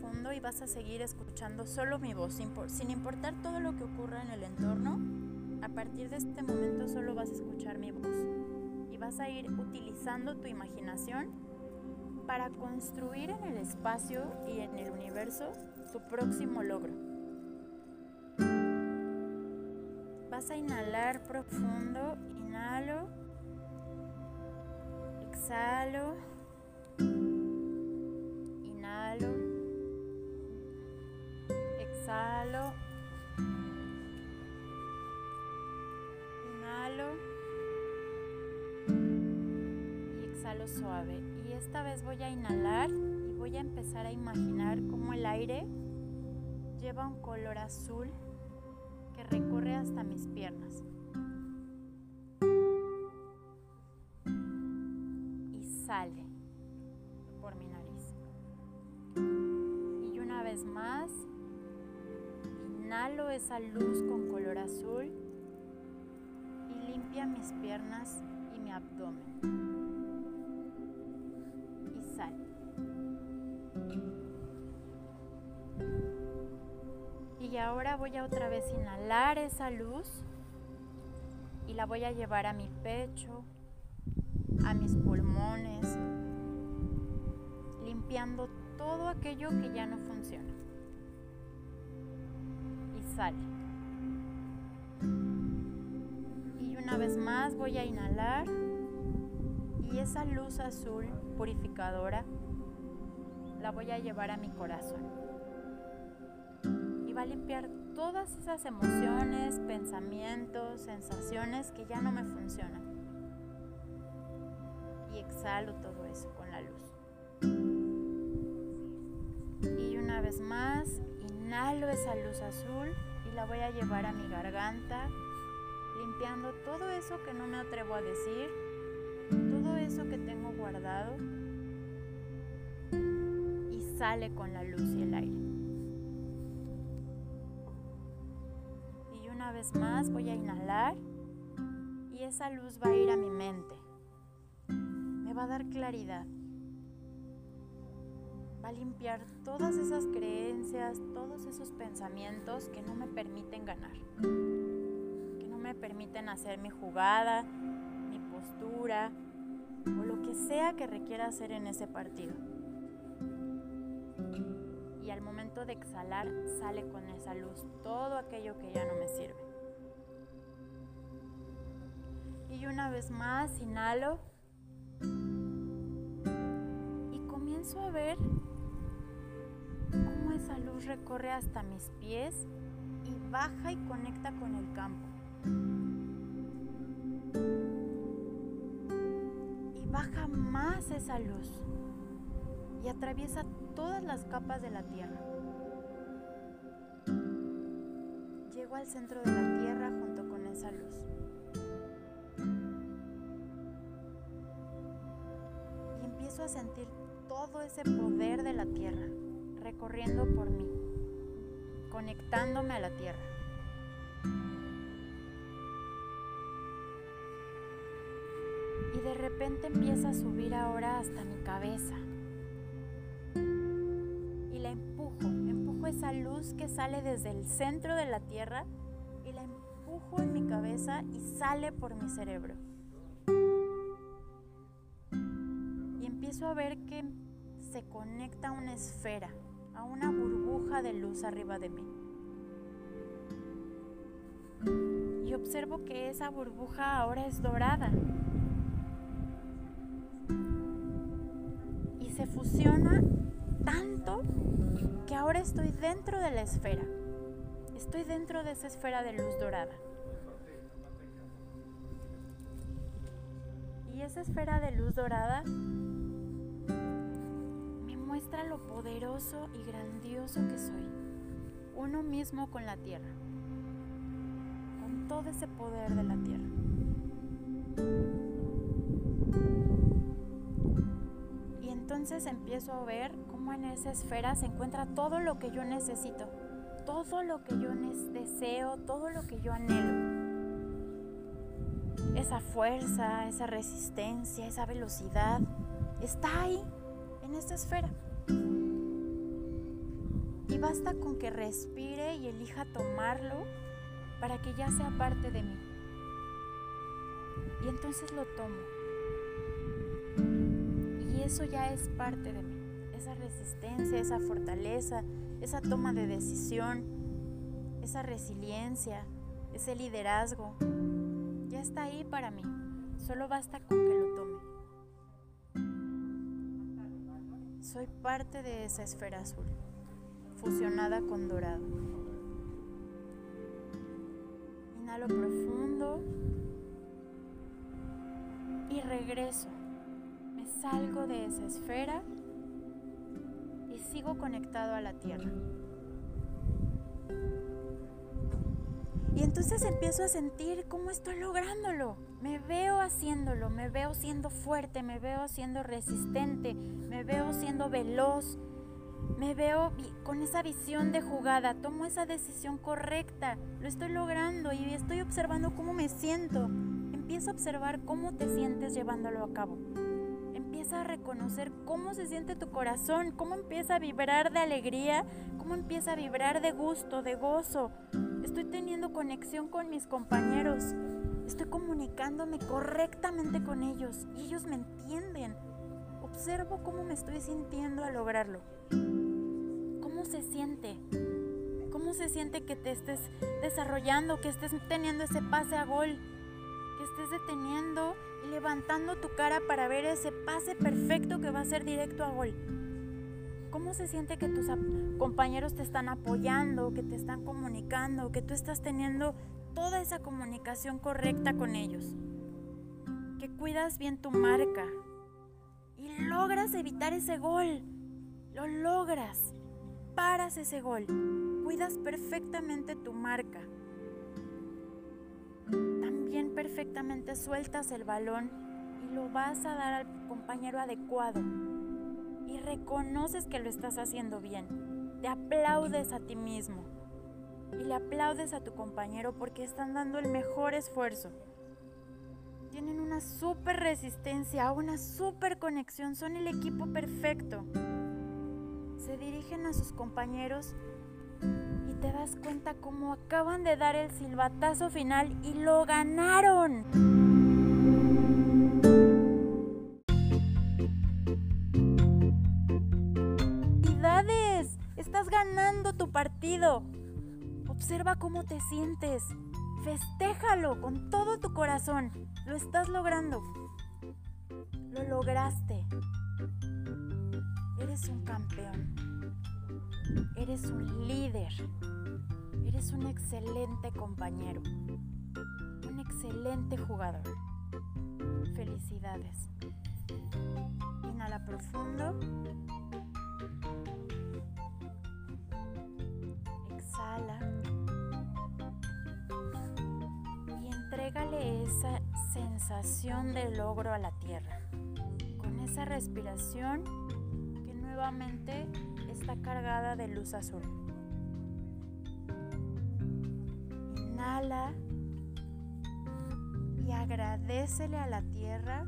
profundo y vas a seguir escuchando solo mi voz, sin, importar todo lo que ocurra en el entorno. A partir de este momento solo vas a escuchar mi voz y vas a ir utilizando tu imaginación para construir en el espacio y en el universo tu próximo logro. Vas a inhalar profundo, inhalo, exhalo. Exhalo. Inhalo. Y exhalo suave. Y esta vez voy a inhalar y voy a empezar a imaginar cómo el aire lleva un color azul que recorre hasta mis piernas. Y sale por mi nariz. Y una vez más, Inhalo esa luz con color azul y limpia mis piernas y mi abdomen. Y sal. Y ahora voy a otra vez inhalar esa luz y la voy a llevar a mi pecho, a mis pulmones, limpiando todo aquello que ya no funciona Y una vez más voy a inhalar y esa luz azul purificadora la voy a llevar a mi corazón. Y va a limpiar todas esas emociones, pensamientos, sensaciones que ya no me funcionan. Y exhalo todo eso con la luz. Y una vez más, inhalo esa luz azul y la voy a llevar a mi garganta, limpiando todo eso que no me atrevo a decir, todo eso que tengo guardado y sale con la luz y el aire. Y una vez más voy a inhalar y esa luz va a ir a mi mente. Me va a dar claridad va a limpiar todas esas creencias, todos esos pensamientos que no me permiten ganar, que no me permiten hacer mi jugada, mi postura o lo que sea que requiera hacer en ese partido. Y al momento de exhalar sale con esa luz todo aquello que ya no me sirve. Y una vez más inhalo comienzo a ver cómo esa luz recorre hasta mis pies y baja y conecta con el campo. Y baja más esa luz y atraviesa todas las capas de la tierra. Llego al centro de la tierra junto con esa luz. Y empiezo a sentir todo ese poder de la tierra recorriendo por mí, conectándome a la tierra. Y de repente empieza a subir ahora hasta mi cabeza. Y la empujo, empujo esa luz que sale desde el centro de la tierra y la empujo en mi cabeza y sale por mi cerebro. Y empiezo a ver que se conecta a una esfera a una burbuja de luz arriba de mí. Y observo que esa burbuja ahora es dorada. Y se fusiona tanto que ahora estoy dentro de la esfera. Estoy dentro de esa esfera de luz dorada. Y esa esfera de luz dorada lo poderoso y grandioso que soy, uno mismo con la tierra, con todo ese poder de la tierra. Y entonces empiezo a ver cómo en esa esfera se encuentra todo lo que yo necesito, todo lo que yo deseo, todo lo que yo anhelo. Esa fuerza, esa resistencia, esa velocidad, está ahí en esta esfera. Basta con que respire y elija tomarlo para que ya sea parte de mí. Y entonces lo tomo. Y eso ya es parte de mí. Esa resistencia, esa fortaleza, esa toma de decisión, esa resiliencia, ese liderazgo, ya está ahí para mí. Solo basta con que lo tome. Soy parte de esa esfera azul, fusionada con dorado. Inhalo profundo y regreso. Me salgo de esa esfera y sigo conectado a la tierra. Y entonces empiezo a sentir cómo estoy lográndolo. Me veo haciéndolo, me veo siendo fuerte, me veo siendo resistente, me veo siendo veloz, me veo con esa visión de jugada, tomo esa decisión correcta, lo estoy logrando y estoy observando cómo me siento. Empieza a observar cómo te sientes llevándolo a cabo. Empieza a reconocer cómo se siente tu corazón, cómo empieza a vibrar de alegría, cómo empieza a vibrar de gusto, de gozo, Estoy teniendo conexión con mis compañeros. Estoy comunicándome correctamente con ellos y ellos me entienden. Observo cómo me estoy sintiendo al lograrlo. ¿Cómo se siente? ¿Cómo se siente que te estés desarrollando, que estés teniendo ese pase a gol? Que estés deteniendo y levantando tu cara para ver ese pase perfecto que va a ser directo a gol. ¿Cómo se siente que tus compañeros te están apoyando, que te están comunicando, que tú estás teniendo toda esa comunicación correcta con ellos? Que cuidas bien tu marca y logras evitar ese gol. Lo logras. Paras ese gol. Cuidas perfectamente tu marca. También perfectamente sueltas el balón y lo vas a dar al compañero adecuado y reconoces que lo estás haciendo bien. Te aplaudes a ti mismo y le aplaudes a tu compañero porque están dando el mejor esfuerzo. Tienen una súper resistencia, una súper conexión, son el equipo perfecto. Se dirigen a sus compañeros y te das cuenta cómo acaban de dar el silbatazo final y lo ganaron. ganando tu partido. Observa cómo te sientes. Festéjalo con todo tu corazón. Lo estás logrando. Lo lograste. Eres un campeón. Eres un líder. Eres un excelente compañero. Un excelente jugador. Felicidades. Inhala profundo. y entrégale esa sensación de logro a la tierra, con esa respiración nuevamente está cargada de luz azul. Inhala y agradecele a la tierra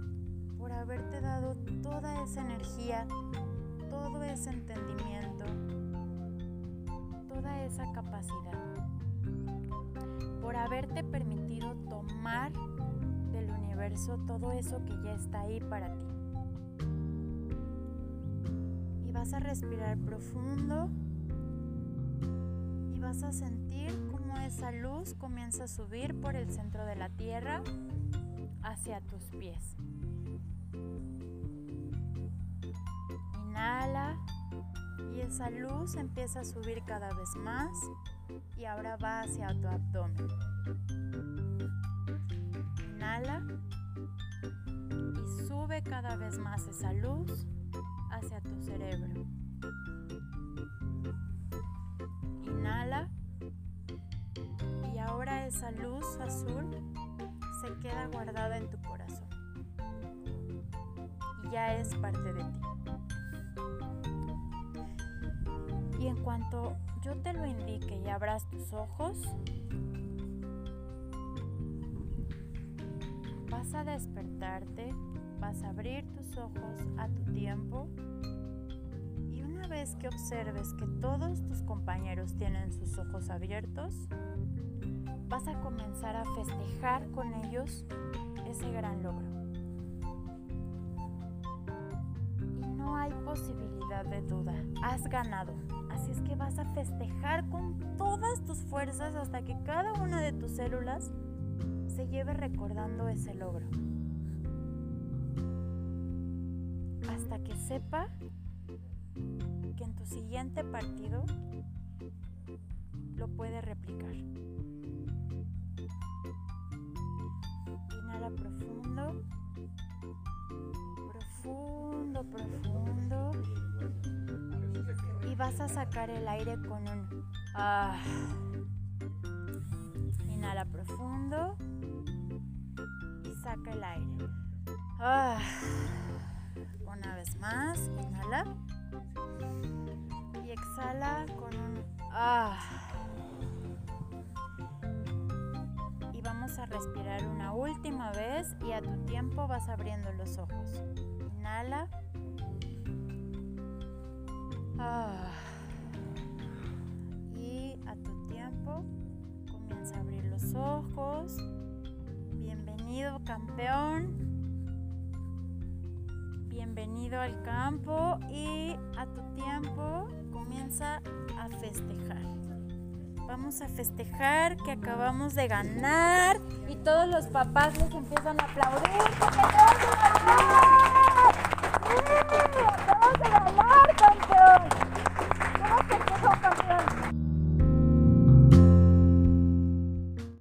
por haberte dado toda esa energía, todo ese entendimiento, toda esa capacidad, por haberte permitido tomar del universo todo eso que ya está ahí para ti. Vas a respirar profundo y vas a sentir cómo esa luz comienza a subir por el centro de la tierra hacia tus pies. Inhala y esa luz empieza a subir cada vez más y ahora va hacia tu abdomen. Inhala y sube cada vez más esa luz hacia tu cerebro. Inhala y ahora esa luz azul se queda guardada en tu corazón y ya es parte de ti. Y en cuanto yo te lo indique y abras tus ojos, vas a despertarte, vas a abrir tus ojos a tu tiempo que observes que todos tus compañeros tienen sus ojos abiertos, vas a comenzar a festejar con ellos ese gran logro. Y no hay posibilidad de duda, has ganado. Así es que vas a festejar con todas tus fuerzas hasta que cada una de tus células se lleve recordando ese logro. Hasta que sepa que en tu siguiente partido lo puede replicar. Inhala profundo, profundo, profundo. Y vas a sacar el aire con un ah. Inhala profundo y saca el aire. Ah. Una vez más, inhala exhala con un ah. Y vamos a respirar una última vez y a tu tiempo vas abriendo los ojos. Inhala. Ah. Y a tu tiempo comienza a abrir los ojos. Bienvenido campeón. Bienvenido al campo y a tu tiempo comienza a festejar. Vamos a festejar que acabamos de ganar y todos los papás les empiezan a aplaudir